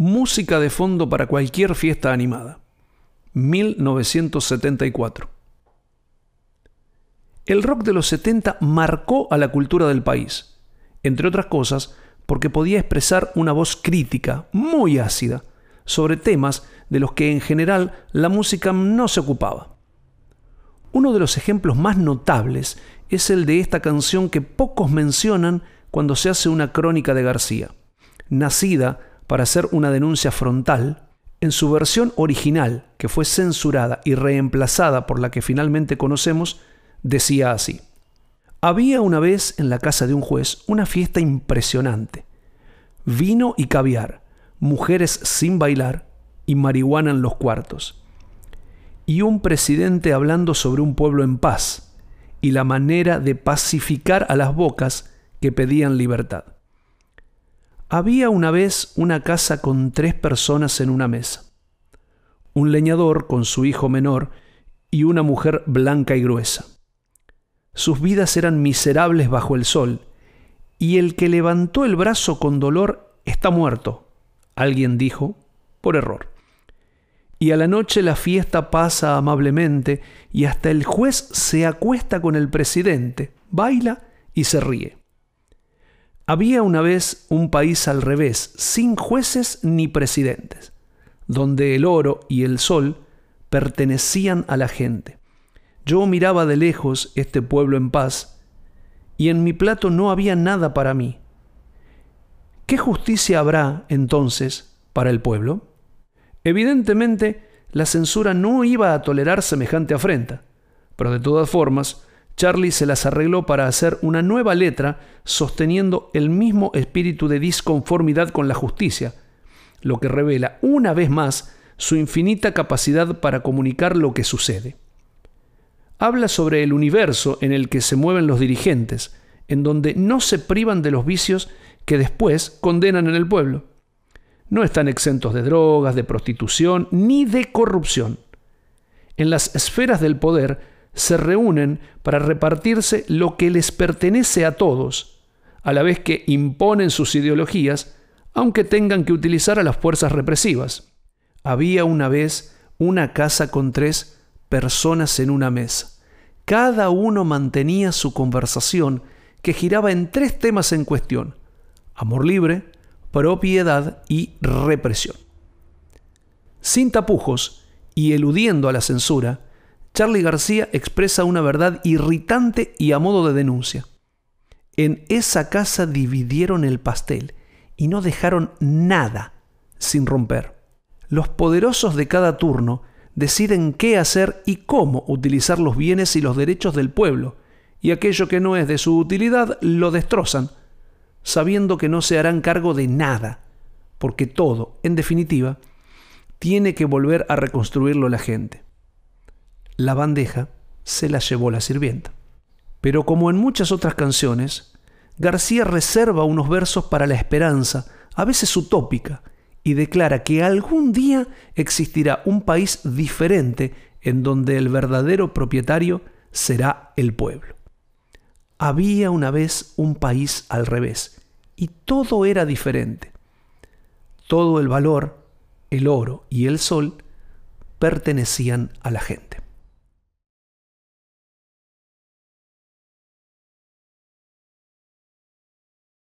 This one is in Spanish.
música de fondo para cualquier fiesta animada. 1974. El rock de los 70 marcó a la cultura del país, entre otras cosas porque podía expresar una voz crítica, muy ácida, sobre temas de los que en general la música no se ocupaba. Uno de los ejemplos más notables es el de esta canción que pocos mencionan cuando se hace una crónica de García. Nacida para hacer una denuncia frontal, en su versión original, que fue censurada y reemplazada por la que finalmente conocemos, decía así. Había una vez en la casa de un juez una fiesta impresionante. Vino y caviar, mujeres sin bailar y marihuana en los cuartos. Y un presidente hablando sobre un pueblo en paz y la manera de pacificar a las bocas que pedían libertad. Había una vez una casa con tres personas en una mesa. Un leñador con su hijo menor y una mujer blanca y gruesa. Sus vidas eran miserables bajo el sol, y el que levantó el brazo con dolor está muerto, alguien dijo, por error. Y a la noche la fiesta pasa amablemente y hasta el juez se acuesta con el presidente, baila y se ríe. Había una vez un país al revés, sin jueces ni presidentes, donde el oro y el sol pertenecían a la gente. Yo miraba de lejos este pueblo en paz, y en mi plato no había nada para mí. ¿Qué justicia habrá entonces para el pueblo? Evidentemente, la censura no iba a tolerar semejante afrenta, pero de todas formas, Charlie se las arregló para hacer una nueva letra sosteniendo el mismo espíritu de disconformidad con la justicia, lo que revela una vez más su infinita capacidad para comunicar lo que sucede habla sobre el universo en el que se mueven los dirigentes, en donde no se privan de los vicios que después condenan en el pueblo. No están exentos de drogas, de prostitución, ni de corrupción. En las esferas del poder se reúnen para repartirse lo que les pertenece a todos, a la vez que imponen sus ideologías, aunque tengan que utilizar a las fuerzas represivas. Había una vez una casa con tres personas en una mesa. Cada uno mantenía su conversación que giraba en tres temas en cuestión. Amor libre, propiedad y represión. Sin tapujos y eludiendo a la censura, Charlie García expresa una verdad irritante y a modo de denuncia. En esa casa dividieron el pastel y no dejaron nada sin romper. Los poderosos de cada turno deciden qué hacer y cómo utilizar los bienes y los derechos del pueblo, y aquello que no es de su utilidad lo destrozan, sabiendo que no se harán cargo de nada, porque todo, en definitiva, tiene que volver a reconstruirlo la gente. La bandeja se la llevó la sirvienta. Pero como en muchas otras canciones, García reserva unos versos para la esperanza, a veces utópica, y declara que algún día existirá un país diferente en donde el verdadero propietario será el pueblo. Había una vez un país al revés y todo era diferente. Todo el valor, el oro y el sol pertenecían a la gente.